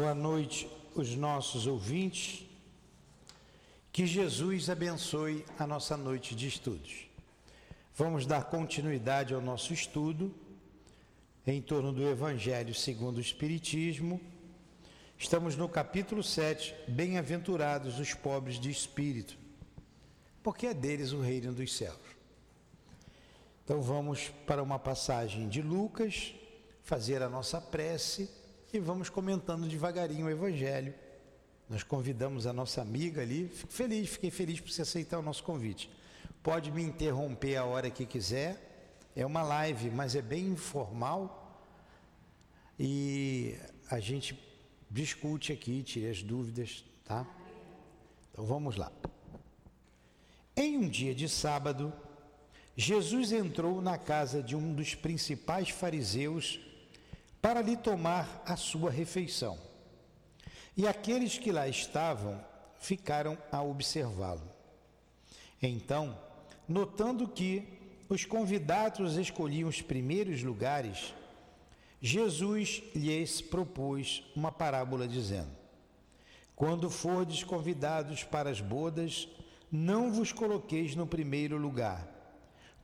Boa noite, os nossos ouvintes. Que Jesus abençoe a nossa noite de estudos. Vamos dar continuidade ao nosso estudo em torno do Evangelho segundo o Espiritismo. Estamos no capítulo 7, Bem-aventurados os pobres de espírito, porque é deles o reino dos céus. Então vamos para uma passagem de Lucas, fazer a nossa prece e vamos comentando devagarinho o Evangelho. Nós convidamos a nossa amiga ali, fico feliz, fiquei feliz por você aceitar o nosso convite. Pode me interromper a hora que quiser, é uma live, mas é bem informal e a gente discute aqui, tira as dúvidas, tá? Então vamos lá. Em um dia de sábado, Jesus entrou na casa de um dos principais fariseus para lhe tomar a sua refeição. E aqueles que lá estavam ficaram a observá-lo. Então, notando que os convidados escolhiam os primeiros lugares, Jesus lhes propôs uma parábola dizendo: Quando fordes convidados para as bodas, não vos coloqueis no primeiro lugar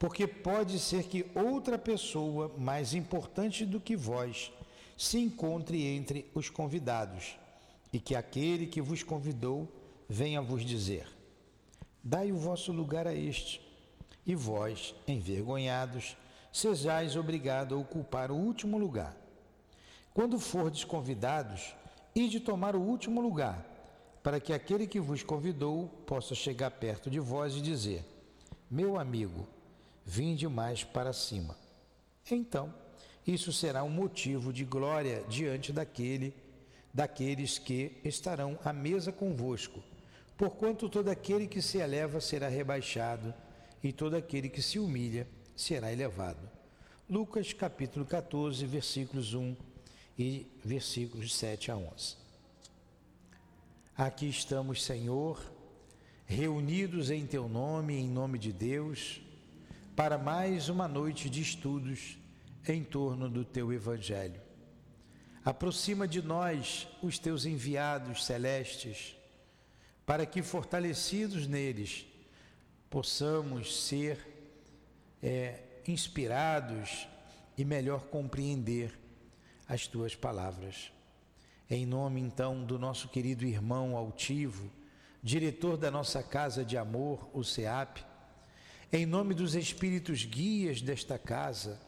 porque pode ser que outra pessoa mais importante do que vós se encontre entre os convidados e que aquele que vos convidou venha vos dizer: Dai o vosso lugar a este, e vós, envergonhados, sejais obrigados a ocupar o último lugar. Quando fordes convidados, ide tomar o último lugar, para que aquele que vos convidou possa chegar perto de vós e dizer: Meu amigo, vinde mais para cima. Então, isso será um motivo de glória diante daquele, daqueles que estarão à mesa convosco. Porquanto todo aquele que se eleva será rebaixado, e todo aquele que se humilha será elevado. Lucas capítulo 14, versículos 1 e versículos 7 a 11. Aqui estamos, Senhor, reunidos em teu nome, em nome de Deus para mais uma noite de estudos em torno do teu Evangelho. Aproxima de nós os teus enviados celestes, para que, fortalecidos neles, possamos ser é, inspirados e melhor compreender as tuas palavras. Em nome então do nosso querido irmão altivo, diretor da nossa casa de amor, o SEAP, em nome dos espíritos guias desta casa,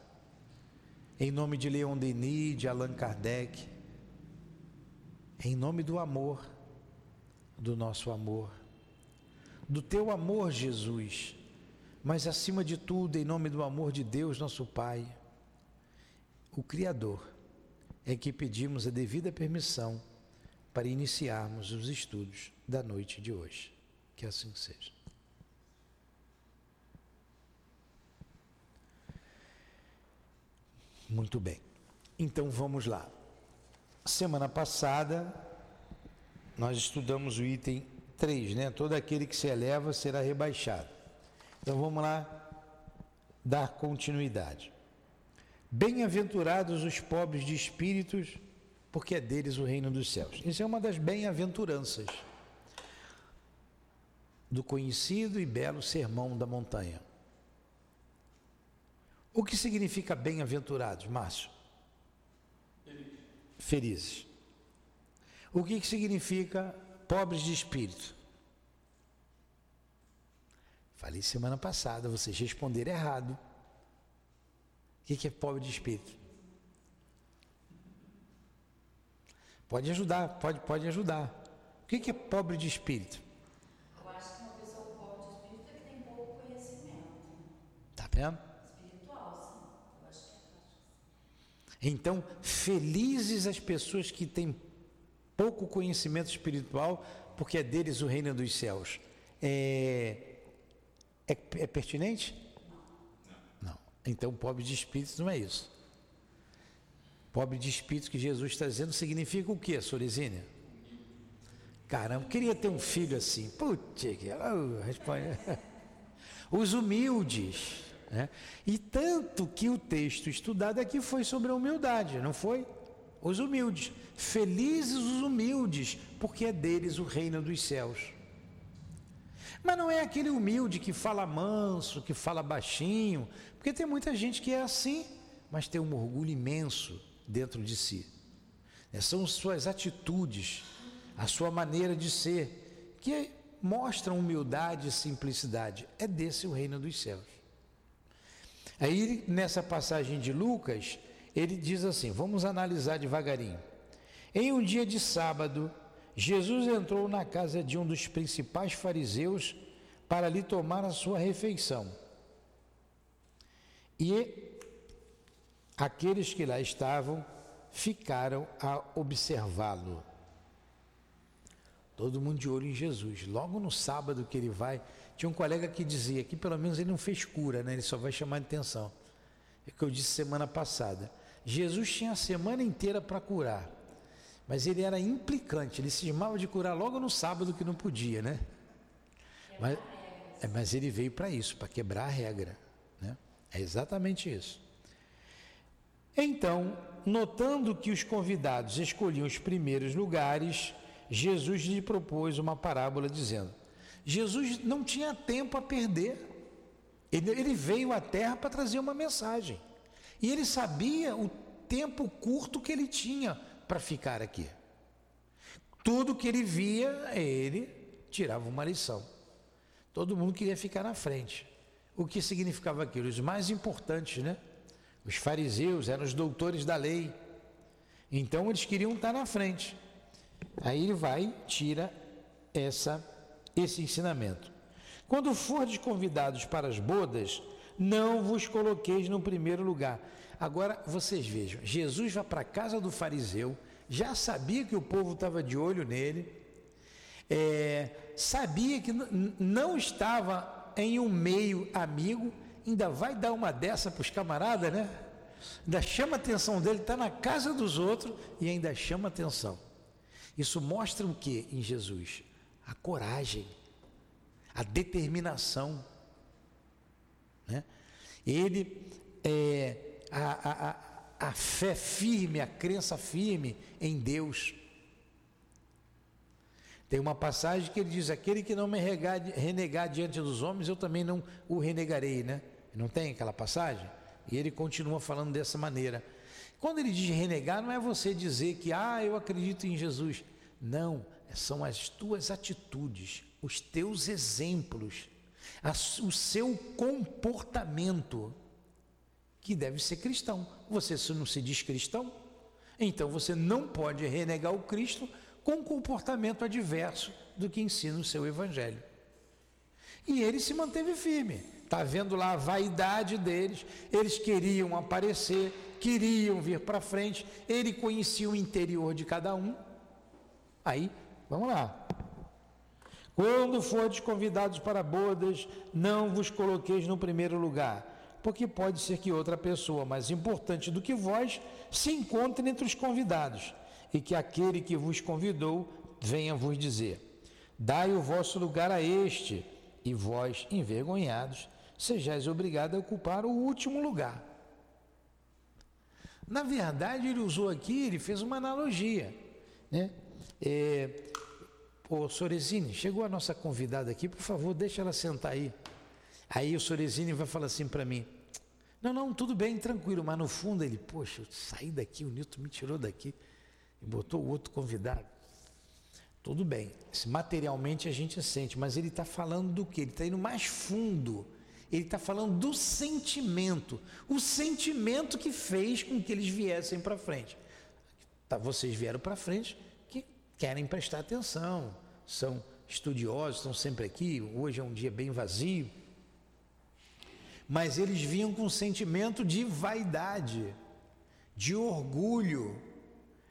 em nome de Leon Denis, de Allan Kardec, em nome do amor, do nosso amor, do teu amor, Jesus, mas acima de tudo, em nome do amor de Deus, nosso Pai, o Criador, é que pedimos a devida permissão para iniciarmos os estudos da noite de hoje. Que assim seja. Muito bem. Então vamos lá. Semana passada nós estudamos o item 3, né? Todo aquele que se eleva será rebaixado. Então vamos lá dar continuidade. Bem-aventurados os pobres de espíritos, porque é deles o reino dos céus. Isso é uma das bem-aventuranças do conhecido e belo sermão da montanha. O que significa bem-aventurados, Márcio? Felizes. Felizes. O que, que significa pobres de espírito? Falei semana passada, vocês responderam errado. O que, que é pobre de espírito? Pode ajudar, pode, pode ajudar. O que, que é pobre de espírito? Eu acho que uma pessoa pobre de espírito é que tem pouco conhecimento. Tá vendo? Então, felizes as pessoas que têm pouco conhecimento espiritual, porque é deles o reino dos céus. É, é, é pertinente? Não. Então, pobre de espírito não é isso. Pobre de espírito que Jesus está dizendo significa o que, Sorizínia? Caramba, queria ter um filho assim. Putz, responde. Os humildes. Né? E tanto que o texto estudado aqui foi sobre a humildade, não foi? os humildes. Felizes os humildes, porque é deles o reino dos céus. Mas não é aquele humilde que fala manso, que fala baixinho, porque tem muita gente que é assim, mas tem um orgulho imenso dentro de si. É, são suas atitudes, a sua maneira de ser, que mostram humildade e simplicidade. É desse o reino dos céus. Aí, nessa passagem de Lucas, ele diz assim: vamos analisar devagarinho. Em um dia de sábado, Jesus entrou na casa de um dos principais fariseus para lhe tomar a sua refeição. E aqueles que lá estavam ficaram a observá-lo. Todo mundo de olho em Jesus. Logo no sábado que ele vai, tinha um colega que dizia que pelo menos ele não fez cura, né? ele só vai chamar atenção. É o que eu disse semana passada. Jesus tinha a semana inteira para curar. Mas ele era implicante, ele se chamava de curar logo no sábado que não podia, né? Mas, é, mas ele veio para isso, para quebrar a regra. Né? É exatamente isso. Então, notando que os convidados escolhiam os primeiros lugares, Jesus lhe propôs uma parábola dizendo: Jesus não tinha tempo a perder. Ele, ele veio à terra para trazer uma mensagem. E ele sabia o tempo curto que ele tinha para ficar aqui. Tudo que ele via, ele tirava uma lição. Todo mundo queria ficar na frente. O que significava aquilo? Os mais importantes, né? Os fariseus eram os doutores da lei. Então eles queriam estar na frente. Aí ele vai, tira essa esse ensinamento. Quando fordes convidados para as bodas, não vos coloqueis no primeiro lugar. Agora vocês vejam, Jesus vai para a casa do fariseu, já sabia que o povo estava de olho nele, é, sabia que não estava em um meio amigo, ainda vai dar uma dessa para os camaradas, né? Ainda chama a atenção dele, está na casa dos outros e ainda chama a atenção. Isso mostra o que em Jesus? A coragem, a determinação. Né? Ele é, a, a, a fé firme, a crença firme em Deus. Tem uma passagem que ele diz: Aquele que não me renegar, diante dos homens, eu também não o renegarei, né? Não tem aquela passagem? E ele continua falando dessa maneira. Quando ele diz renegar, não é você dizer que, ah, eu acredito em Jesus. Não, são as tuas atitudes, os teus exemplos, o seu comportamento que deve ser cristão. Você se não se diz cristão, então você não pode renegar o Cristo com um comportamento adverso do que ensina o seu evangelho. E ele se manteve firme. Está vendo lá a vaidade deles, eles queriam aparecer, queriam vir para frente, ele conhecia o interior de cada um. Aí, vamos lá. Quando fordes convidados para bodas, não vos coloqueis no primeiro lugar porque pode ser que outra pessoa mais importante do que vós se encontre entre os convidados, e que aquele que vos convidou venha vos dizer: Dai o vosso lugar a este, e vós, envergonhados, sejais obrigados a ocupar o último lugar. Na verdade, ele usou aqui, ele fez uma analogia. Né? É, Ô Sorezine, chegou a nossa convidada aqui, por favor, deixa ela sentar aí. Aí o Sorezine vai falar assim para mim: não, não, tudo bem, tranquilo, mas no fundo ele, poxa, eu saí daqui, o Nilton me tirou daqui e botou o outro convidado. Tudo bem, materialmente a gente sente, mas ele está falando do que? Ele está indo mais fundo. Ele está falando do sentimento, o sentimento que fez com que eles viessem para frente. Tá, vocês vieram para frente querem prestar atenção, são estudiosos, estão sempre aqui. Hoje é um dia bem vazio, mas eles vinham com um sentimento de vaidade, de orgulho.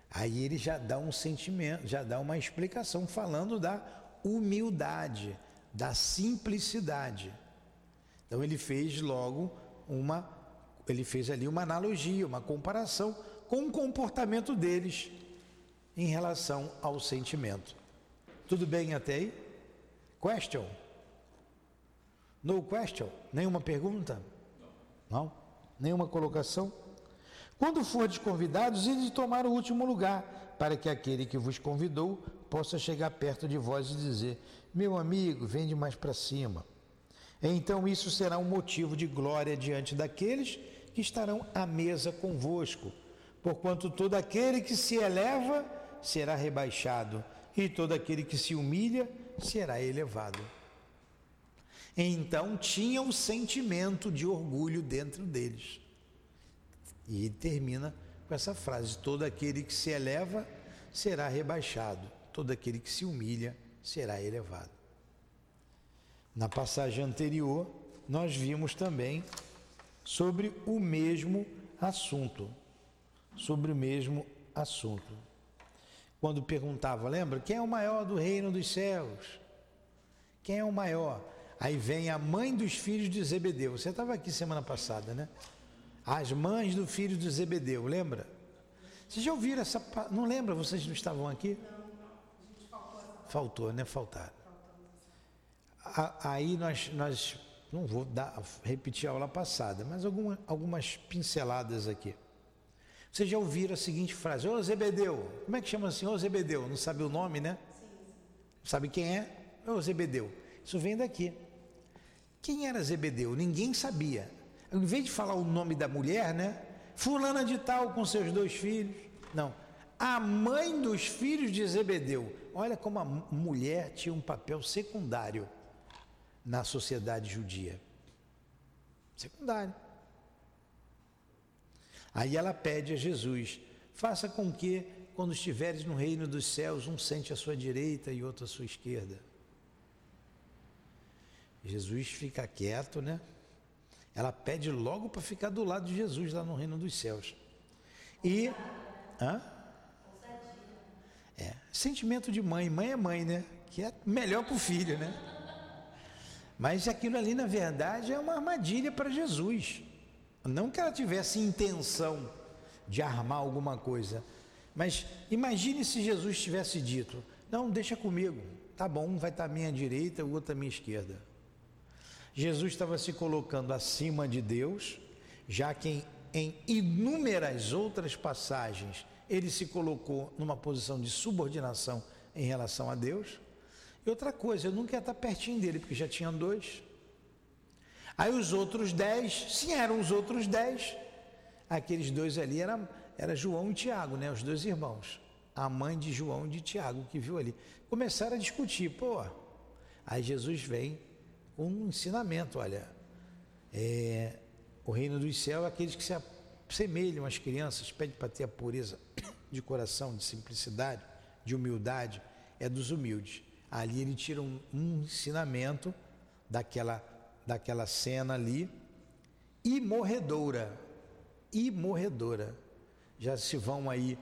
Aí ele já dá um sentimento, já dá uma explicação falando da humildade, da simplicidade. Então ele fez logo uma ele fez ali uma analogia, uma comparação com o comportamento deles em relação ao sentimento. Tudo bem até aí? Question? No question? Nenhuma pergunta? Não? Nenhuma colocação? Quando fordes convidados, ide tomar o último lugar, para que aquele que vos convidou possa chegar perto de vós e dizer: Meu amigo, vende mais para cima. Então isso será um motivo de glória diante daqueles que estarão à mesa convosco. Porquanto todo aquele que se eleva será rebaixado, e todo aquele que se humilha será elevado. Então tinha um sentimento de orgulho dentro deles. E termina com essa frase: todo aquele que se eleva será rebaixado, todo aquele que se humilha será elevado. Na passagem anterior, nós vimos também sobre o mesmo assunto, sobre o mesmo assunto. Quando perguntava, lembra, quem é o maior do reino dos céus? Quem é o maior? Aí vem a mãe dos filhos de Zebedeu. Você estava aqui semana passada, né? As mães do filho de Zebedeu, lembra? Vocês já ouviram essa. Não lembra? Vocês não estavam aqui? Faltou, né? Faltaram. Aí nós, nós não vou dar, repetir a aula passada, mas alguma, algumas pinceladas aqui. Vocês já ouviram a seguinte frase: Ô Zebedeu, como é que chama assim? Ô Zebedeu, não sabe o nome, né? Sabe quem é? Ô Zebedeu. Isso vem daqui. Quem era Zebedeu? Ninguém sabia em vez de falar o nome da mulher, né? Fulana de tal com seus dois filhos. Não. A mãe dos filhos de Zebedeu. Olha como a mulher tinha um papel secundário na sociedade judia. Secundário. Aí ela pede a Jesus: faça com que, quando estiveres no reino dos céus, um sente à sua direita e outro à sua esquerda. Jesus fica quieto, né? Ela pede logo para ficar do lado de Jesus lá no reino dos céus. E. Hã? É, sentimento de mãe, mãe é mãe, né? Que é melhor para o filho, né? Mas aquilo ali, na verdade, é uma armadilha para Jesus. Não que ela tivesse intenção de armar alguma coisa, mas imagine se Jesus tivesse dito: Não, deixa comigo, tá bom, um vai estar à minha direita, o outro à minha esquerda. Jesus estava se colocando acima de Deus, já que em, inúmeras outras passagens ele se colocou numa posição de subordinação em relação a Deus. E outra coisa, eu nunca ia estar pertinho dele, porque já tinha dois. Aí os outros dez, sim, eram os outros dez. Aqueles dois ali eram era João e Tiago, né? Os dois irmãos. A mãe de João e de Tiago que viu ali. Começaram a discutir, pô. Aí Jesus vem um ensinamento, olha, é, o reino dos céus é aqueles que se assemelham às crianças, pede para ter a pureza de coração, de simplicidade, de humildade, é dos humildes. Ali ele tira um, um ensinamento daquela, daquela cena ali, e morredora, e morredora. Já se vão aí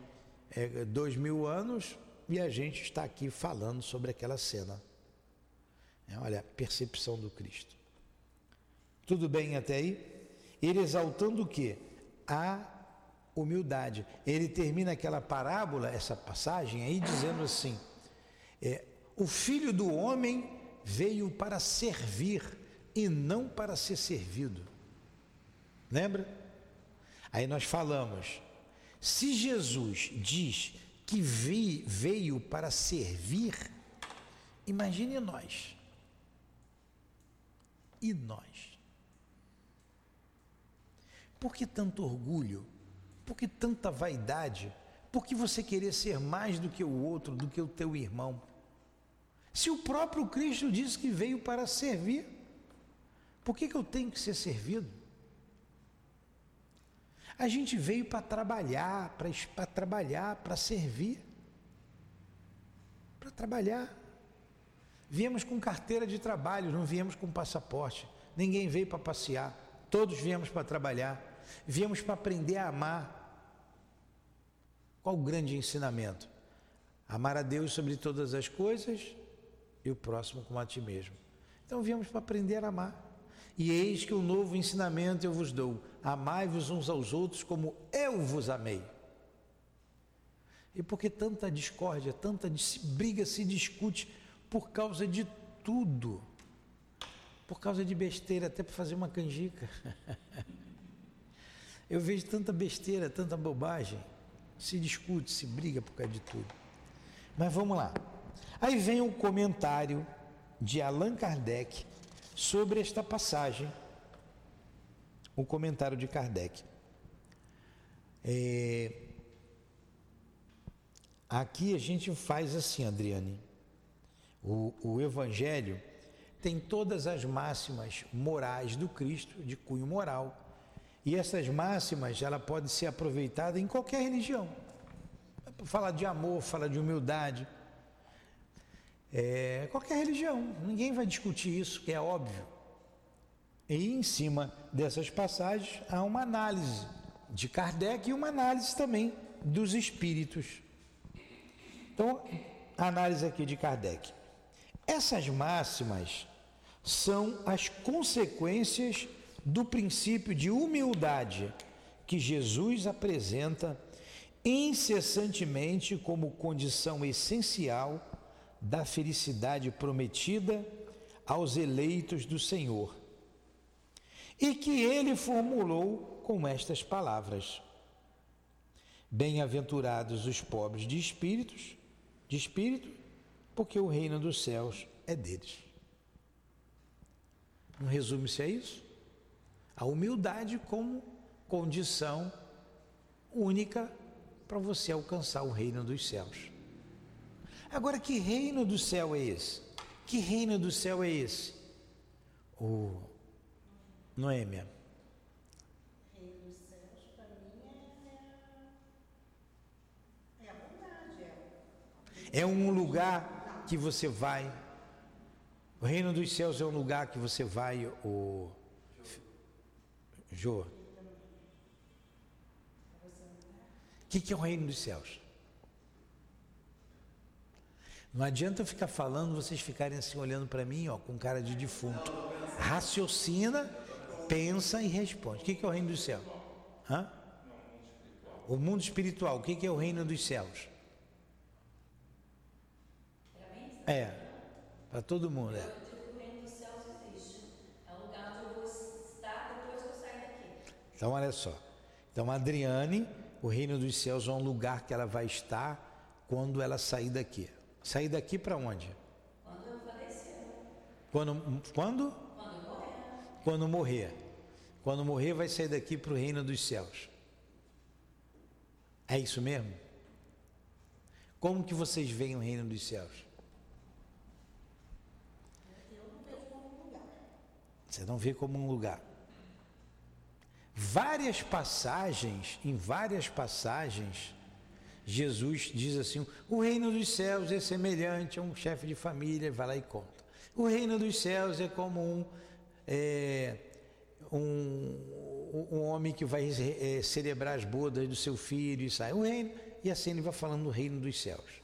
é, dois mil anos e a gente está aqui falando sobre aquela cena. É, olha, a percepção do Cristo. Tudo bem até aí? Ele exaltando o que? A humildade. Ele termina aquela parábola, essa passagem aí, dizendo assim: é, o filho do homem veio para servir e não para ser servido. Lembra? Aí nós falamos: se Jesus diz que veio para servir, imagine nós. E nós? Por que tanto orgulho? Por que tanta vaidade? Por que você querer ser mais do que o outro, do que o teu irmão? Se o próprio Cristo disse que veio para servir, por que, que eu tenho que ser servido? A gente veio para trabalhar, para trabalhar, para servir. Para trabalhar. Viemos com carteira de trabalho, não viemos com passaporte. Ninguém veio para passear. Todos viemos para trabalhar. Viemos para aprender a amar. Qual o grande ensinamento? Amar a Deus sobre todas as coisas e o próximo como a ti mesmo. Então viemos para aprender a amar. E eis que o um novo ensinamento eu vos dou: amai-vos uns aos outros como eu vos amei. E por que tanta discórdia, tanta briga se discute por causa de tudo. Por causa de besteira, até para fazer uma canjica. Eu vejo tanta besteira, tanta bobagem. Se discute, se briga por causa de tudo. Mas vamos lá. Aí vem o comentário de Allan Kardec sobre esta passagem. O comentário de Kardec. É... Aqui a gente faz assim, Adriane. O, o Evangelho tem todas as máximas morais do Cristo, de cunho moral. E essas máximas, ela pode ser aproveitada em qualquer religião. Fala de amor, fala de humildade. É, qualquer religião, ninguém vai discutir isso, que é óbvio. E em cima dessas passagens há uma análise de Kardec e uma análise também dos espíritos. Então, análise aqui de Kardec. Essas máximas são as consequências do princípio de humildade que Jesus apresenta incessantemente como condição essencial da felicidade prometida aos eleitos do Senhor. E que ele formulou com estas palavras: Bem-aventurados os pobres de espíritos, de espírito, porque o reino dos céus é deles. Não resume-se a isso? A humildade como condição única para você alcançar o reino dos céus. Agora, que reino do céu é esse? Que reino do céu é esse? O Noêmia. Reino dos céus, para mim, a vontade. É, É um lugar que você vai. O reino dos céus é um lugar que você vai, o Jô. O que, que é o reino dos céus? Não adianta eu ficar falando, vocês ficarem assim olhando para mim, ó, com cara de defunto. Raciocina, pensa e responde. O que, é o reino dos céus? Hã? O mundo espiritual, o que, é o reino dos céus? É, para todo mundo, é. Então, olha só. Então, Adriane, o reino dos céus é um lugar que ela vai estar quando ela sair daqui. Sair daqui para onde? Quando eu falecer, Quando, quando? quando morrer, Quando morrer. Quando morrer, vai sair daqui para o reino dos céus. É isso mesmo? Como que vocês veem o reino dos céus? Você não vê como um lugar. Várias passagens, em várias passagens, Jesus diz assim: o reino dos céus é semelhante a um chefe de família, vai lá e conta. O reino dos céus é como um, é, um, um homem que vai é, celebrar as bodas do seu filho e sai. O reino, e assim ele vai falando do reino dos céus.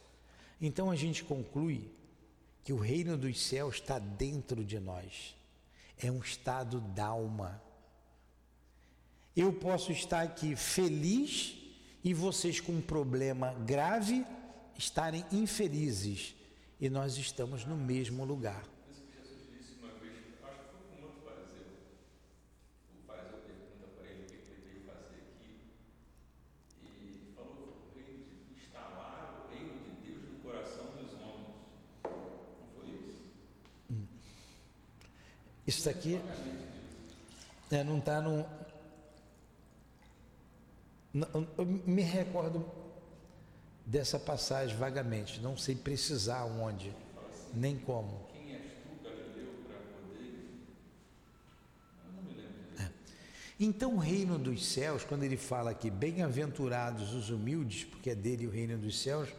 Então a gente conclui que o reino dos céus está dentro de nós. É um estado d'alma. Eu posso estar aqui feliz e vocês com um problema grave estarem infelizes e nós estamos no mesmo lugar. Isso aqui. É, não está no. Eu me recordo dessa passagem vagamente, não sei precisar onde, nem como. Quem és tu, para poder? Eu não me lembro. Então, o reino dos céus, quando ele fala aqui, bem-aventurados os humildes, porque é dele o reino dos céus,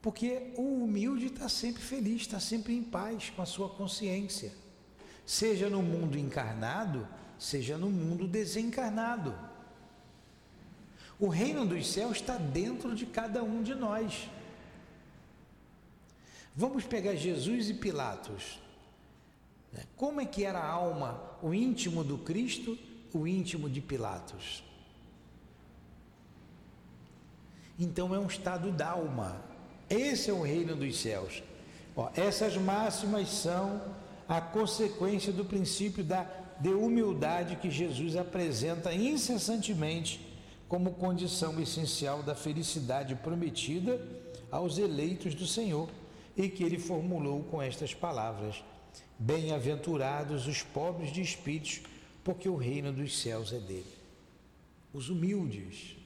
porque o humilde está sempre feliz, está sempre em paz com a sua consciência, seja no mundo encarnado, seja no mundo desencarnado. O reino dos céus está dentro de cada um de nós. Vamos pegar Jesus e Pilatos. né? Como é que era a alma, o íntimo do Cristo, o íntimo de Pilatos? Então é um estado da alma. Esse é o reino dos céus. Ó, essas máximas são a consequência do princípio da de humildade que Jesus apresenta incessantemente como condição essencial da felicidade prometida aos eleitos do Senhor e que ele formulou com estas palavras: Bem-aventurados os pobres de espíritos, porque o reino dos céus é dele. Os humildes.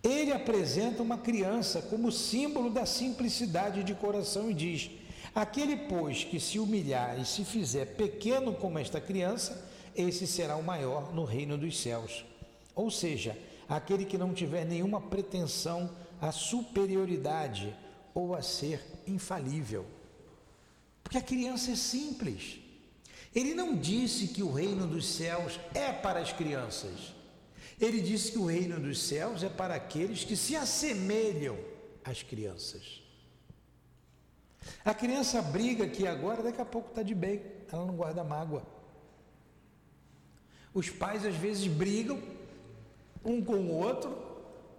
Ele apresenta uma criança como símbolo da simplicidade de coração e diz: Aquele, pois, que se humilhar e se fizer pequeno como esta criança, esse será o maior no reino dos céus. Ou seja, aquele que não tiver nenhuma pretensão à superioridade ou a ser infalível. Porque a criança é simples. Ele não disse que o reino dos céus é para as crianças. Ele disse que o reino dos céus é para aqueles que se assemelham às crianças. A criança briga aqui agora, daqui a pouco está de bem, ela não guarda mágoa. Os pais às vezes brigam, um com o outro,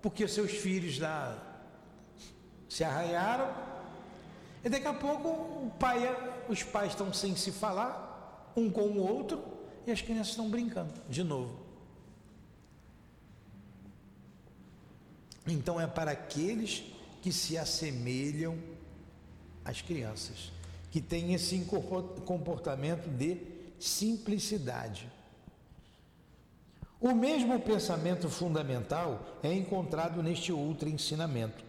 porque seus filhos lá se arranharam, e daqui a pouco pai, os pais estão sem se falar, um com o outro, e as crianças estão brincando de novo. Então é para aqueles que se assemelham às crianças, que têm esse comportamento de simplicidade. O mesmo pensamento fundamental é encontrado neste outro ensinamento.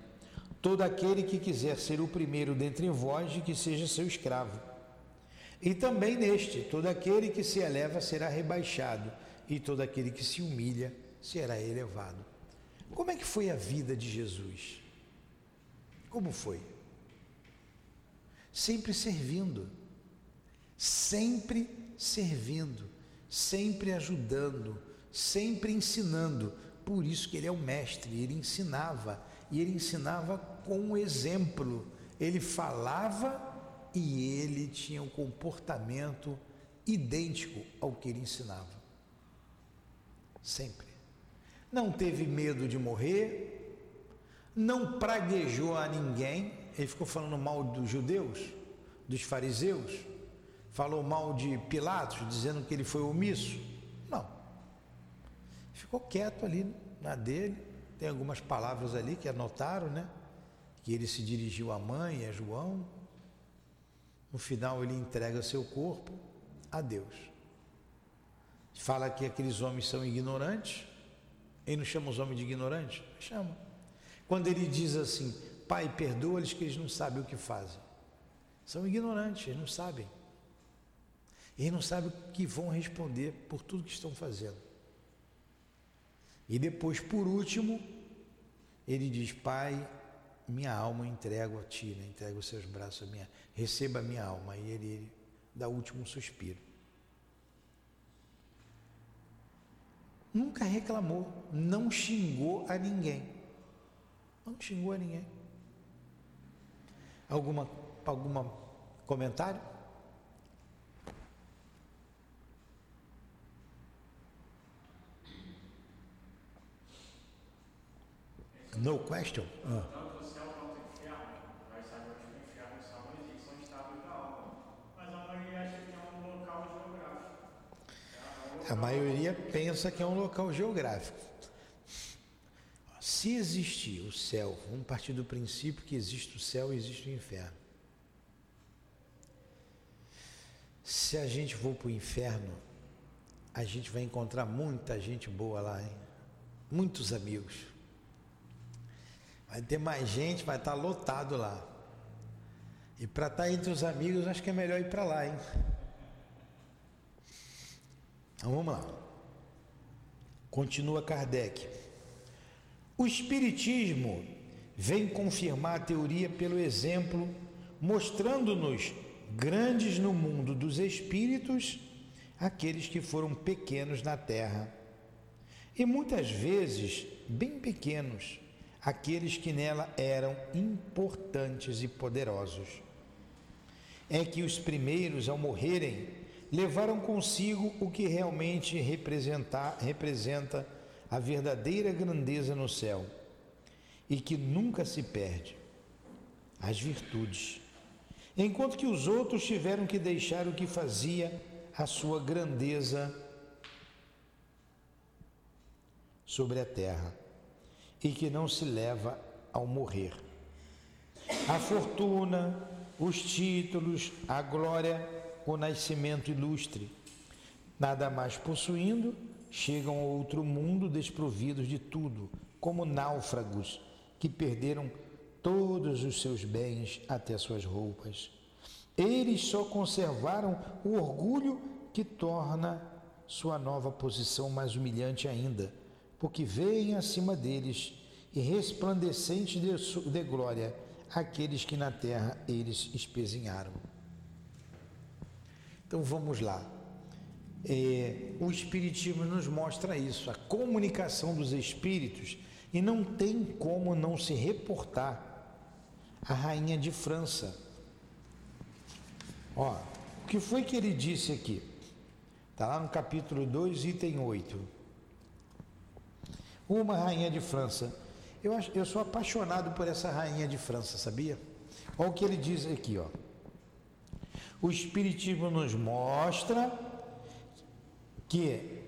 Todo aquele que quiser ser o primeiro dentre vós, que seja seu escravo. E também neste, todo aquele que se eleva será rebaixado, e todo aquele que se humilha será elevado. Como é que foi a vida de Jesus? Como foi? Sempre servindo, sempre servindo, sempre ajudando, sempre ensinando. Por isso que ele é o mestre, ele ensinava, e ele ensinava com o exemplo. Ele falava e ele tinha um comportamento idêntico ao que ele ensinava. Sempre. Não teve medo de morrer, não praguejou a ninguém, ele ficou falando mal dos judeus, dos fariseus, falou mal de Pilatos, dizendo que ele foi omisso. Ficou quieto ali na dele. Tem algumas palavras ali que anotaram, né? Que ele se dirigiu à mãe a João. No final ele entrega seu corpo a Deus. Fala que aqueles homens são ignorantes. Ele não chama os homens de ignorantes? Chama. Quando ele diz assim, Pai, perdoa-lhes que eles não sabem o que fazem. São ignorantes, eles não sabem. Eles não sabem o que vão responder por tudo que estão fazendo. E depois, por último, ele diz: Pai, minha alma entrego a ti, né? entrego os seus braços a minha, receba a minha alma. E ele, ele dá o último suspiro. Nunca reclamou, não xingou a ninguém. Não xingou a ninguém. Alguma, alguma comentário? No question. Ah. Tanto o céu quanto o inferno, vai saber que o inferno e o céu não existem, são estados da alma. Mas a maioria acha que é um local geográfico. A maioria pensa que é um local geográfico. Se existir o céu, vamos partir do princípio que existe o céu e existe o inferno. Se a gente for para o inferno, a gente vai encontrar muita gente boa lá, hein? Muitos amigos. Vai ter mais gente, vai estar lotado lá. E para estar entre os amigos, acho que é melhor ir para lá, hein? Então vamos lá. Continua Kardec. O Espiritismo vem confirmar a teoria pelo exemplo, mostrando-nos grandes no mundo dos espíritos aqueles que foram pequenos na terra. E muitas vezes bem pequenos aqueles que nela eram importantes e poderosos. É que os primeiros, ao morrerem, levaram consigo o que realmente representa, representa a verdadeira grandeza no céu e que nunca se perde as virtudes. Enquanto que os outros tiveram que deixar o que fazia a sua grandeza sobre a terra e que não se leva ao morrer. A fortuna, os títulos, a glória, o nascimento ilustre, nada mais possuindo, chegam a outro mundo desprovidos de tudo, como náufragos que perderam todos os seus bens até suas roupas. Eles só conservaram o orgulho que torna sua nova posição mais humilhante ainda, porque veem acima deles e resplandecente de, de glória aqueles que na terra eles espezinharam. Então vamos lá. É, o Espiritismo nos mostra isso, a comunicação dos espíritos, e não tem como não se reportar a rainha de França. Ó, o que foi que ele disse aqui? Está lá no capítulo 2, item 8. Uma rainha de França. Eu, acho, eu sou apaixonado por essa rainha de França, sabia? Olha o que ele diz aqui, ó. O Espiritismo nos mostra que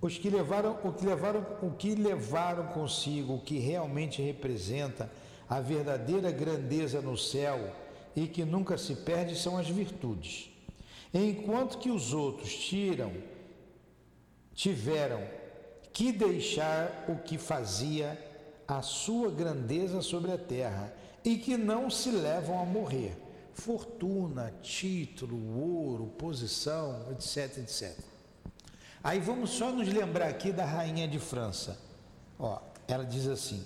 os que levaram o que levaram o que levaram consigo o que realmente representa a verdadeira grandeza no céu e que nunca se perde são as virtudes. Enquanto que os outros tiram tiveram que deixar o que fazia a sua grandeza sobre a terra e que não se levam a morrer. Fortuna, título, ouro, posição, etc, etc. Aí vamos só nos lembrar aqui da rainha de França. Ó, ela diz assim: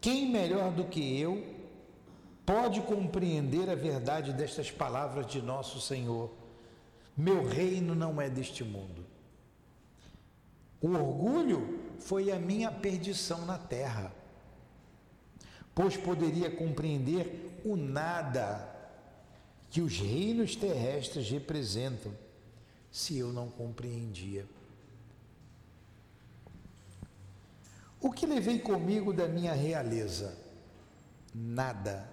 Quem melhor do que eu pode compreender a verdade destas palavras de nosso Senhor? Meu reino não é deste mundo. O orgulho foi a minha perdição na terra, pois poderia compreender o nada que os reinos terrestres representam, se eu não compreendia. O que levei comigo da minha realeza? Nada,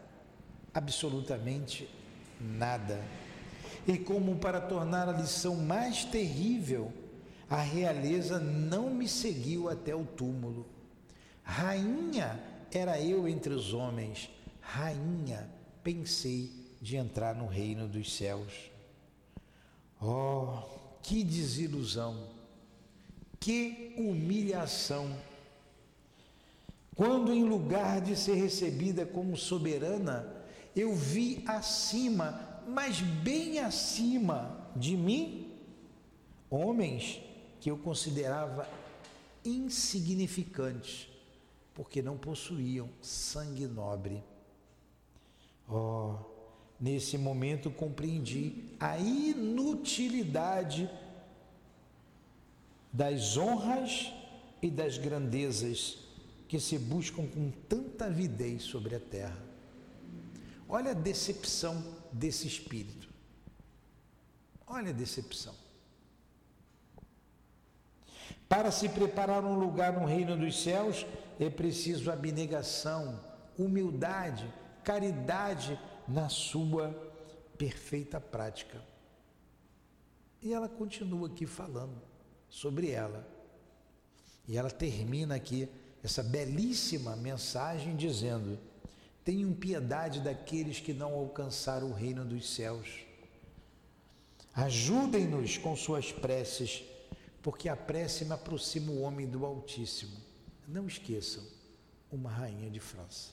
absolutamente nada. E como para tornar a lição mais terrível, a realeza não me seguiu até o túmulo. Rainha era eu entre os homens, rainha pensei de entrar no reino dos céus. Oh, que desilusão, que humilhação quando, em lugar de ser recebida como soberana, eu vi acima, mas bem acima de mim, homens que eu considerava insignificantes, porque não possuíam sangue nobre. Oh, nesse momento compreendi a inutilidade das honras e das grandezas que se buscam com tanta avidez sobre a terra. Olha a decepção desse espírito. Olha a decepção. Para se preparar um lugar no reino dos céus, é preciso abnegação, humildade, caridade na sua perfeita prática. E ela continua aqui falando sobre ela. E ela termina aqui essa belíssima mensagem dizendo: Tenham piedade daqueles que não alcançaram o reino dos céus. Ajudem-nos com suas preces, porque a prece me aproxima o homem do Altíssimo. Não esqueçam, uma rainha de França.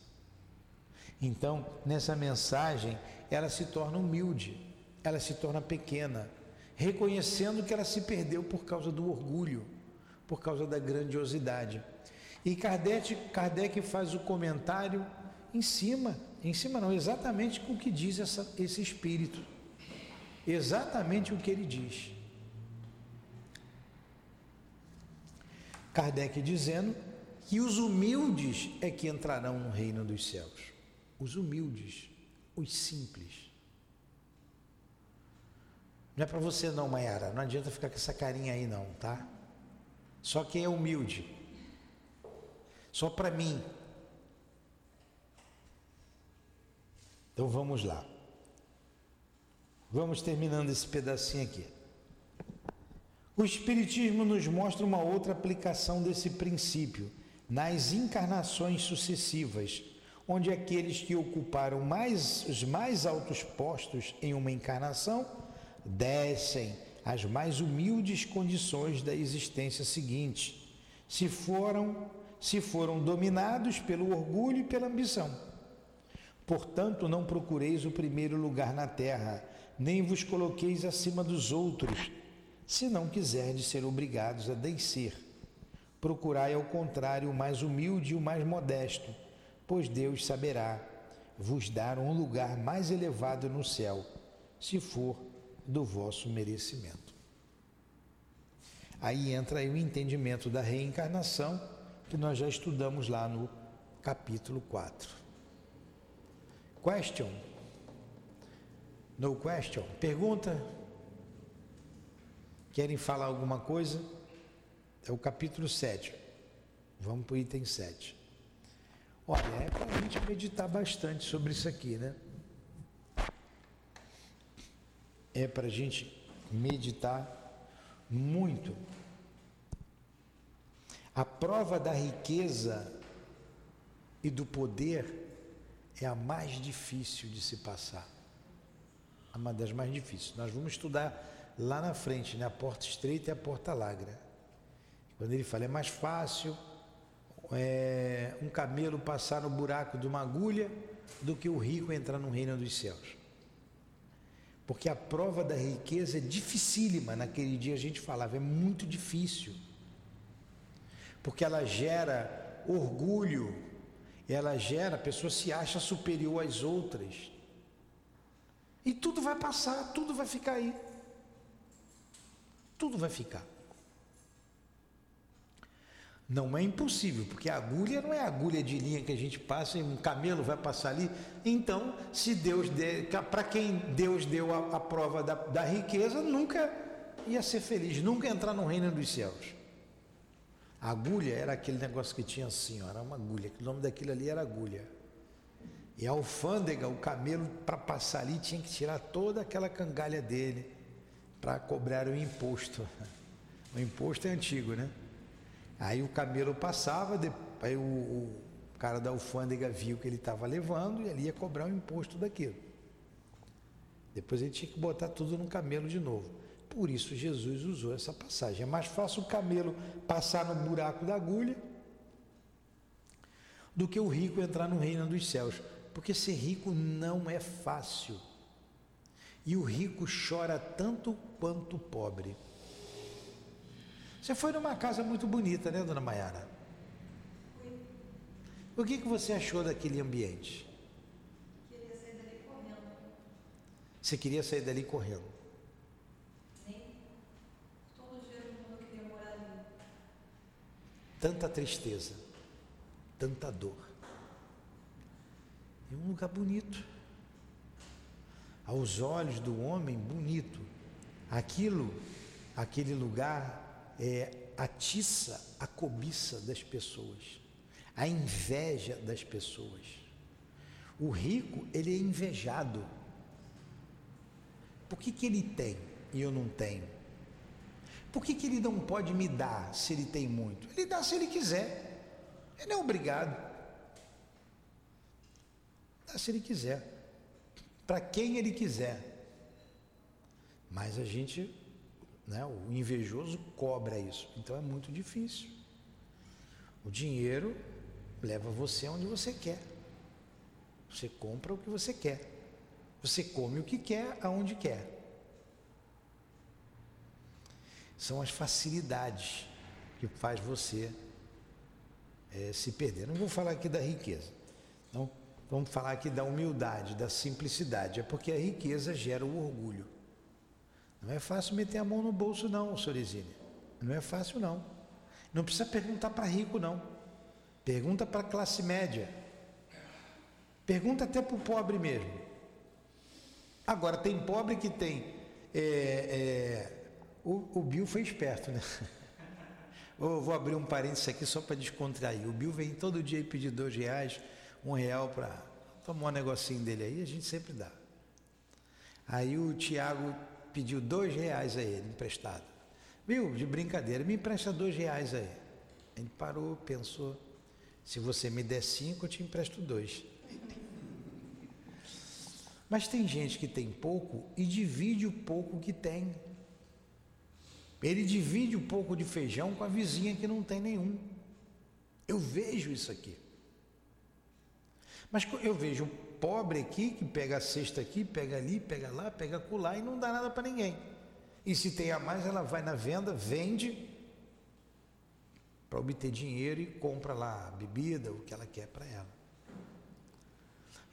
Então, nessa mensagem, ela se torna humilde, ela se torna pequena, reconhecendo que ela se perdeu por causa do orgulho, por causa da grandiosidade. E Kardec, Kardec faz o comentário em cima, em cima não, exatamente com o que diz essa, esse espírito. Exatamente o que ele diz. Kardec dizendo que os humildes é que entrarão no reino dos céus. Os humildes, os simples. Não é para você não, Maiara. Não adianta ficar com essa carinha aí não, tá? Só quem é humilde só para mim. Então vamos lá. Vamos terminando esse pedacinho aqui. O Espiritismo nos mostra uma outra aplicação desse princípio nas encarnações sucessivas, onde aqueles que ocuparam mais, os mais altos postos em uma encarnação descem às mais humildes condições da existência seguinte, se foram se foram dominados pelo orgulho e pela ambição. Portanto, não procureis o primeiro lugar na terra, nem vos coloqueis acima dos outros, se não quiserdes ser obrigados a descer. Procurai, ao contrário, o mais humilde e o mais modesto, pois Deus saberá vos dar um lugar mais elevado no céu, se for do vosso merecimento. Aí entra aí o entendimento da reencarnação que nós já estudamos lá no capítulo 4. Question? No question? Pergunta? Querem falar alguma coisa? É o capítulo 7. Vamos para o item 7. Olha, é para a gente meditar bastante sobre isso aqui, né? É para a gente meditar muito a prova da riqueza e do poder é a mais difícil de se passar. É uma das mais difíceis. Nós vamos estudar lá na frente, né? a porta estreita e a porta larga. Quando ele fala, é mais fácil é, um camelo passar no buraco de uma agulha do que o rico entrar no reino dos céus. Porque a prova da riqueza é dificílima. Naquele dia a gente falava, é muito difícil porque ela gera orgulho, ela gera, a pessoa se acha superior às outras. E tudo vai passar, tudo vai ficar aí. Tudo vai ficar. Não é impossível, porque a agulha não é a agulha de linha que a gente passa e um camelo vai passar ali. Então, se Deus para quem Deus deu a, a prova da, da riqueza, nunca ia ser feliz, nunca entrar no reino dos céus. A agulha era aquele negócio que tinha assim, ó, era uma agulha. O nome daquilo ali era agulha. E a alfândega, o camelo, para passar ali, tinha que tirar toda aquela cangalha dele para cobrar o imposto. O imposto é antigo, né? Aí o camelo passava, aí o, o cara da alfândega viu que ele estava levando e ele ia cobrar o imposto daquilo. Depois ele tinha que botar tudo no camelo de novo. Por isso Jesus usou essa passagem. É mais fácil o camelo passar no buraco da agulha do que o rico entrar no reino dos céus. Porque ser rico não é fácil. E o rico chora tanto quanto o pobre. Você foi numa casa muito bonita, né, dona Maiara? O que, que você achou daquele ambiente? Queria sair dali correndo. Você queria sair dali correndo. tanta tristeza, tanta dor. É um lugar bonito. Aos olhos do homem, bonito. Aquilo, aquele lugar é atiça a cobiça das pessoas, a inveja das pessoas. O rico, ele é invejado. Por que, que ele tem e eu não tenho? Por que, que ele não pode me dar se ele tem muito? Ele dá se ele quiser. Ele é obrigado. Dá se ele quiser. Para quem ele quiser. Mas a gente, né, o invejoso cobra isso. Então é muito difícil. O dinheiro leva você aonde você quer. Você compra o que você quer. Você come o que quer, aonde quer. são as facilidades que faz você é, se perder. Não vou falar aqui da riqueza. Não, vamos falar aqui da humildade, da simplicidade. É porque a riqueza gera o orgulho. Não é fácil meter a mão no bolso, não, Sorizine. Não é fácil, não. Não precisa perguntar para rico, não. Pergunta para classe média. Pergunta até para o pobre mesmo. Agora, tem pobre que tem é, é, o, o Bill foi esperto, né? Eu vou abrir um parênteses aqui só para descontrair. O Bill vem todo dia e pedir dois reais, um real para tomar um negocinho dele aí, a gente sempre dá. Aí o Tiago pediu dois reais a ele, emprestado. Viu, de brincadeira, me empresta dois reais aí. Ele parou, pensou. Se você me der cinco, eu te empresto dois. Mas tem gente que tem pouco e divide o pouco que tem. Ele divide o pouco de feijão com a vizinha que não tem nenhum. Eu vejo isso aqui. Mas eu vejo o pobre aqui que pega a cesta aqui, pega ali, pega lá, pega acolá e não dá nada para ninguém. E se tem a mais, ela vai na venda, vende para obter dinheiro e compra lá a bebida, o que ela quer para ela.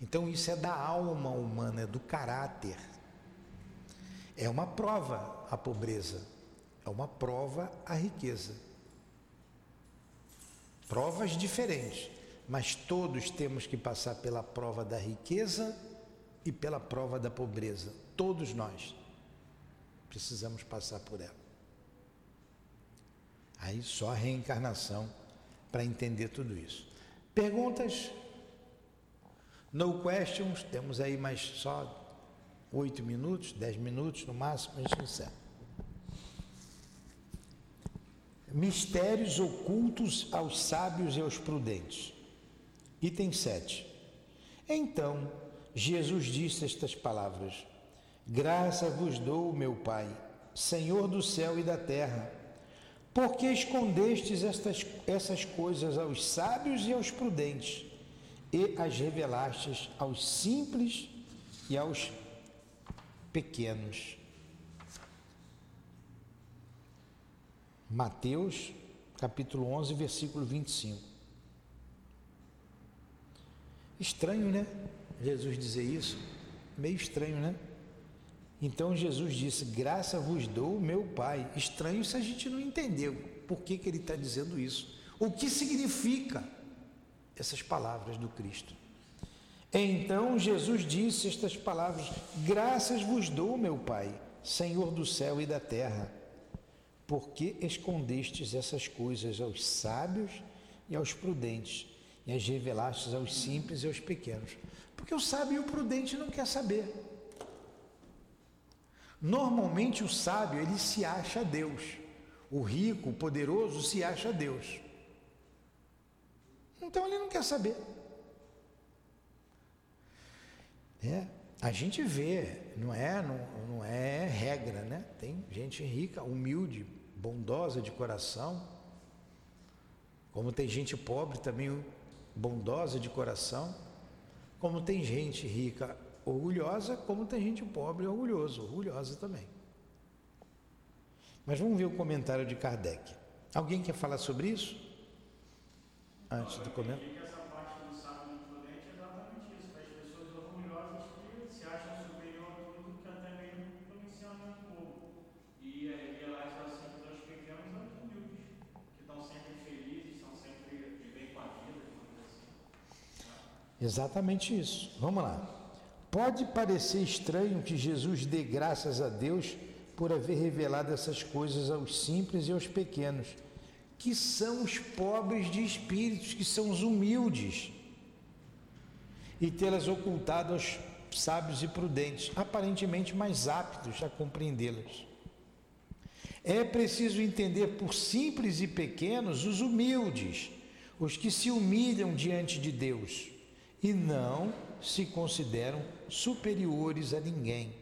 Então isso é da alma humana, é do caráter. É uma prova a pobreza, é uma prova a riqueza. Provas diferentes, mas todos temos que passar pela prova da riqueza e pela prova da pobreza. Todos nós precisamos passar por ela. Aí só a reencarnação para entender tudo isso. Perguntas? No questions, temos aí mais só oito minutos, dez minutos no máximo, a gente encerra. Mistérios ocultos aos sábios e aos prudentes. Item 7. Então, Jesus disse estas palavras: Graça vos dou, meu Pai, Senhor do céu e da terra, porque escondestes estas, essas coisas aos sábios e aos prudentes, e as revelastes aos simples e aos pequenos. Mateus, capítulo 11, versículo 25. Estranho, né? Jesus dizer isso. Meio estranho, né? Então Jesus disse: Graça vos dou, meu Pai. Estranho se a gente não entendeu por que, que ele está dizendo isso. O que significa essas palavras do Cristo? Então Jesus disse estas palavras: Graças vos dou, meu Pai, Senhor do céu e da terra, porque escondestes essas coisas aos sábios e aos prudentes, e as revelastes aos simples e aos pequenos. Porque o sábio e o prudente não quer saber. Normalmente o sábio ele se acha Deus, o rico, o poderoso se acha Deus. Então ele não quer saber. É, a gente vê, não é, não, não é regra, né? Tem gente rica, humilde, bondosa de coração, como tem gente pobre também bondosa de coração, como tem gente rica orgulhosa, como tem gente pobre orgulhoso, orgulhosa também. Mas vamos ver o comentário de Kardec. Alguém quer falar sobre isso? Antes do comentário. Essa parte do sábio e prudente é exatamente isso, para as pessoas orgulhosas que se acham superior a tudo que até mesmo conhecendo o povo. E é, elas assim dos pequenos aos humildes, que estão sempre felizes, estão sempre de bem com a vida, digamos assim. Exatamente isso. Vamos lá. Pode parecer estranho que Jesus dê graças a Deus por haver revelado essas coisas aos simples e aos pequenos, que são os pobres de espíritos, que são os humildes, e tê-las ocultado aos sábios e prudentes, aparentemente mais aptos a compreendê-las. É preciso entender por simples e pequenos os humildes, os que se humilham diante de Deus e não se consideram superiores a ninguém.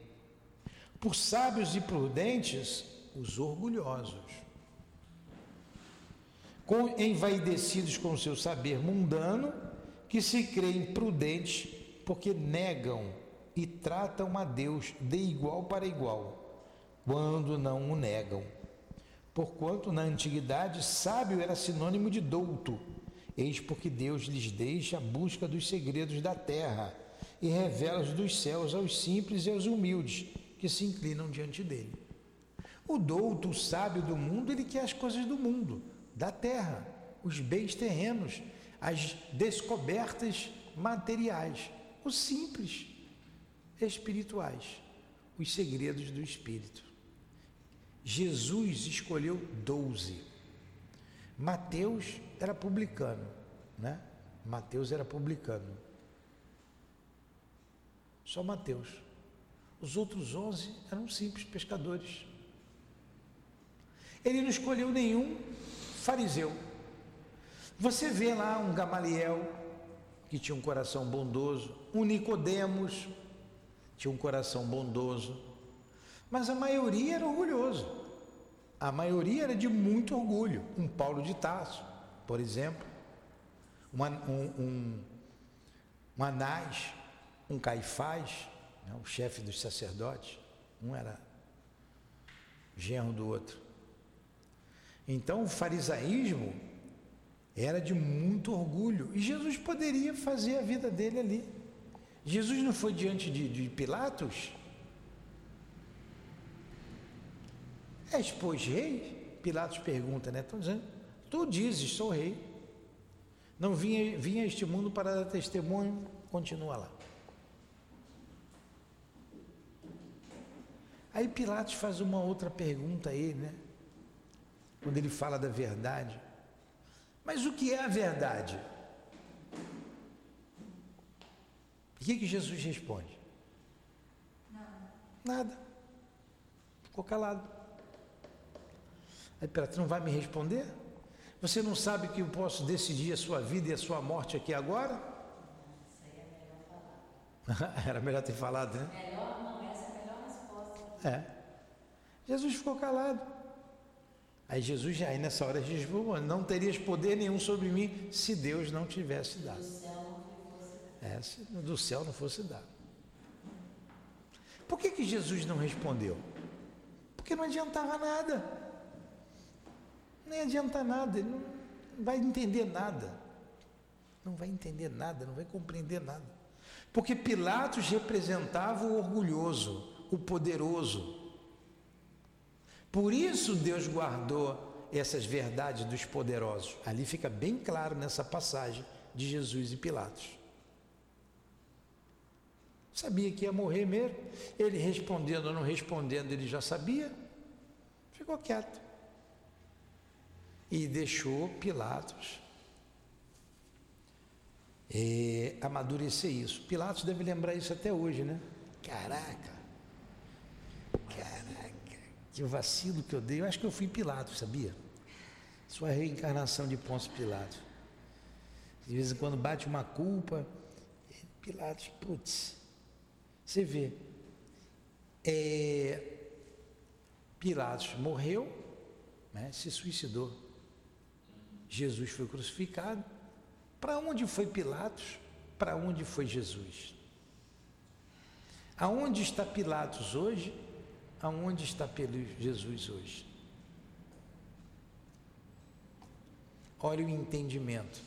Por sábios e prudentes, os orgulhosos. Com, envaidecidos com seu saber mundano, que se creem prudentes porque negam e tratam a Deus de igual para igual, quando não o negam. Porquanto na antiguidade sábio era sinônimo de douto, eis porque Deus lhes deixa a busca dos segredos da terra e revela-os dos céus aos simples e aos humildes que se inclinam diante dele. O douto, o sábio do mundo, ele quer as coisas do mundo, da terra, os bens terrenos, as descobertas materiais, os simples espirituais, os segredos do espírito. Jesus escolheu doze. Mateus era publicano, né? Mateus era publicano. Só Mateus. Os outros onze eram simples pescadores. Ele não escolheu nenhum fariseu. Você vê lá um Gamaliel que tinha um coração bondoso, um Nicodemos tinha um coração bondoso, mas a maioria era orgulhoso. A maioria era de muito orgulho. Um Paulo de Tarso, por exemplo, um, um, um Anás, um Caifás, né, o chefe dos sacerdotes, um era genro do outro. Então o farisaísmo era de muito orgulho e Jesus poderia fazer a vida dele ali. Jesus não foi diante de, de Pilatos? És, pois, rei? Pilatos pergunta, né? Estão dizendo, tu dizes, sou rei. Não vinha, vinha a este mundo para dar testemunho, continua lá. Aí Pilatos faz uma outra pergunta a ele, né? Quando ele fala da verdade. Mas o que é a verdade? O que, que Jesus responde? Nada. Nada. Ficou calado. Aí Pilatos não vai me responder? Você não sabe que eu posso decidir a sua vida e a sua morte aqui agora? Isso aí é melhor falar. Era melhor ter falado, né? Melhor, não, essa é a melhor resposta. É. Jesus ficou calado. Aí Jesus, aí nessa hora, falou: Não terias poder nenhum sobre mim se Deus não tivesse Do dado. céu não fosse. É, se do céu não fosse dado. Por que, que Jesus não respondeu? Porque não adiantava nada. Nem adianta nada, ele não vai entender nada. Não vai entender nada, não vai compreender nada. Porque Pilatos representava o orgulhoso, o poderoso. Por isso Deus guardou essas verdades dos poderosos. Ali fica bem claro nessa passagem de Jesus e Pilatos. Sabia que ia morrer mesmo. Ele respondendo ou não respondendo, ele já sabia. Ficou quieto. E deixou Pilatos é, amadurecer isso. Pilatos deve lembrar isso até hoje, né? Caraca, caraca, que vacilo que eu dei. Eu acho que eu fui Pilatos, sabia? Sua reencarnação de Pôncio Pilatos. De vez em quando bate uma culpa. Pilatos, putz, você vê. É, Pilatos morreu, né, se suicidou. Jesus foi crucificado. Para onde foi Pilatos? Para onde foi Jesus? Aonde está Pilatos hoje? Aonde está Jesus hoje? Olha o entendimento.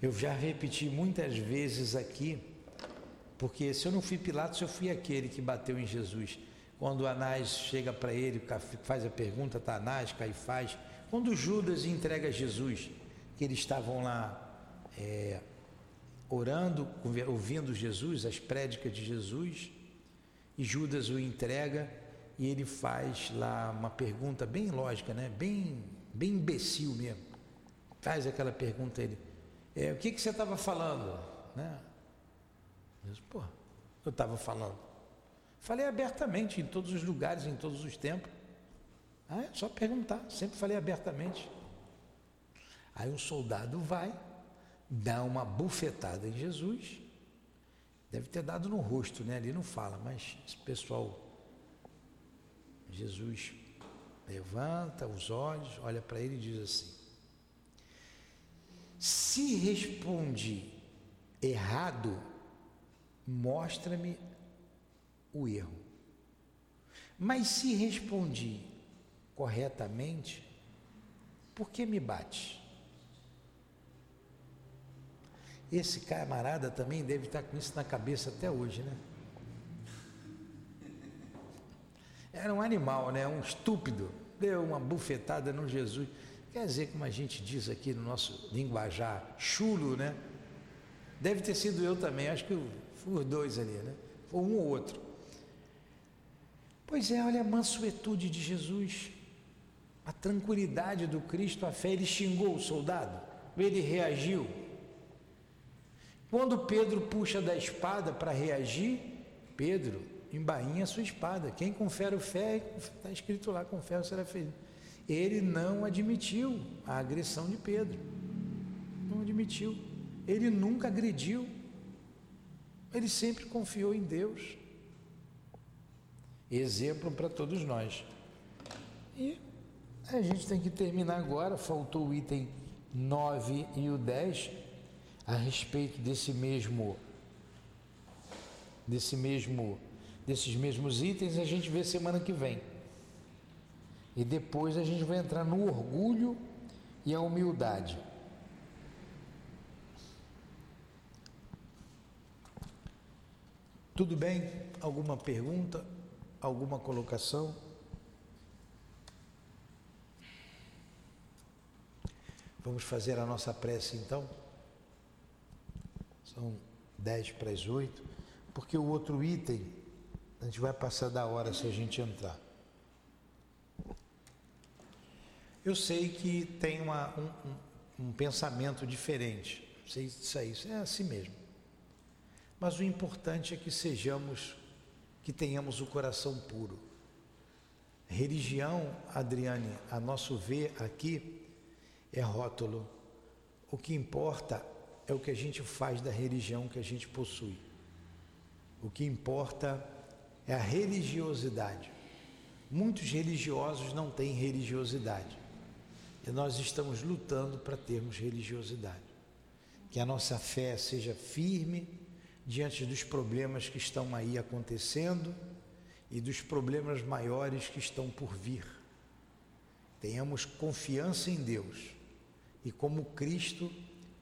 Eu já repeti muitas vezes aqui, porque se eu não fui Pilatos, eu fui aquele que bateu em Jesus. Quando Anás chega para ele, faz a pergunta, tá Anás, Caifás, quando Judas entrega Jesus, que eles estavam lá é, orando, ouvindo Jesus, as prédicas de Jesus, e Judas o entrega e ele faz lá uma pergunta bem lógica, né? bem, bem imbecil mesmo. Faz aquela pergunta a ele, é, o que, que você estava falando? Né? Diz, Pô, eu estava falando. Falei abertamente em todos os lugares, em todos os tempos. Ah, é só perguntar, sempre falei abertamente. Aí um soldado vai, dá uma bufetada em Jesus, deve ter dado no rosto, né? Ali não fala, mas esse pessoal, Jesus levanta os olhos, olha para ele e diz assim: Se respondi errado, mostra-me o erro. Mas se respondi corretamente, por que me bate? Esse camarada também deve estar com isso na cabeça até hoje, né? Era um animal, né? Um estúpido. Deu uma bufetada no Jesus. Quer dizer, como a gente diz aqui no nosso linguajar, chulo, né? Deve ter sido eu também, acho que os dois ali, né? Foi um ou outro. Pois é, olha a mansuetude de Jesus, a tranquilidade do Cristo, a fé. Ele xingou o soldado, ele reagiu. Quando Pedro puxa da espada para reagir, Pedro embainha sua espada. Quem confere o fé, está escrito lá, fé será feliz. Ele não admitiu a agressão de Pedro. Não admitiu. Ele nunca agrediu. Ele sempre confiou em Deus. Exemplo para todos nós. E a gente tem que terminar agora. Faltou o item 9 e o 10 a respeito desse mesmo desse mesmo desses mesmos itens a gente vê semana que vem. E depois a gente vai entrar no orgulho e a humildade. Tudo bem? Alguma pergunta? Alguma colocação? Vamos fazer a nossa prece então? São dez para as oito, porque o outro item a gente vai passar da hora se a gente entrar. Eu sei que tem uma, um, um, um pensamento diferente, sei isso aí, isso é assim mesmo. Mas o importante é que sejamos, que tenhamos o coração puro. Religião, Adriane, a nosso ver aqui, é rótulo. O que importa é o que a gente faz da religião que a gente possui. O que importa é a religiosidade. Muitos religiosos não têm religiosidade. E nós estamos lutando para termos religiosidade. Que a nossa fé seja firme diante dos problemas que estão aí acontecendo e dos problemas maiores que estão por vir. Tenhamos confiança em Deus e, como Cristo,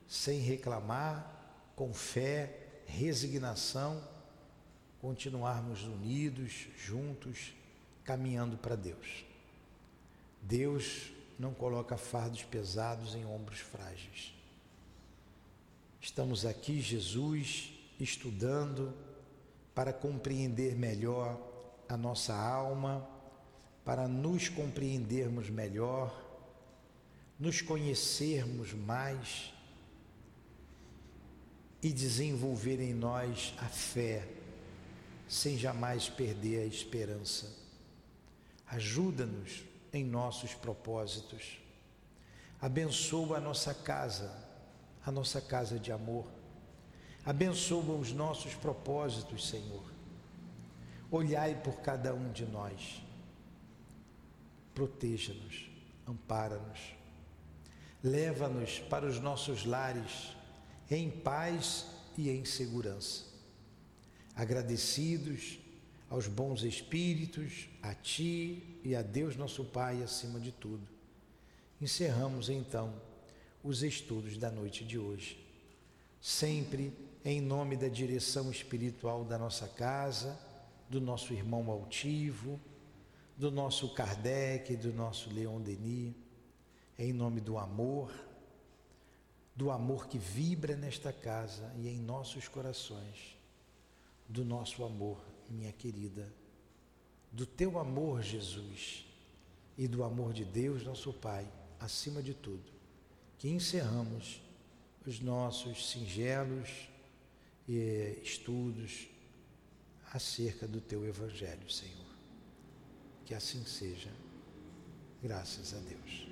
sem reclamar, com fé, resignação, continuarmos unidos, juntos, caminhando para Deus. Deus não coloca fardos pesados em ombros frágeis. Estamos aqui, Jesus, estudando para compreender melhor a nossa alma, para nos compreendermos melhor nos conhecermos mais e desenvolver em nós a fé, sem jamais perder a esperança. Ajuda-nos em nossos propósitos. Abençoa a nossa casa, a nossa casa de amor. Abençoa os nossos propósitos, Senhor. Olhai por cada um de nós. Proteja-nos, ampara-nos leva-nos para os nossos lares em paz e em segurança. Agradecidos aos bons espíritos, a Ti e a Deus nosso Pai acima de tudo. Encerramos então os estudos da noite de hoje, sempre em nome da direção espiritual da nossa casa, do nosso irmão altivo, do nosso Kardec, do nosso Leon Denis em nome do amor, do amor que vibra nesta casa e em nossos corações, do nosso amor, minha querida, do teu amor, Jesus, e do amor de Deus, nosso Pai, acima de tudo, que encerramos os nossos singelos eh, estudos acerca do teu Evangelho, Senhor. Que assim seja. Graças a Deus.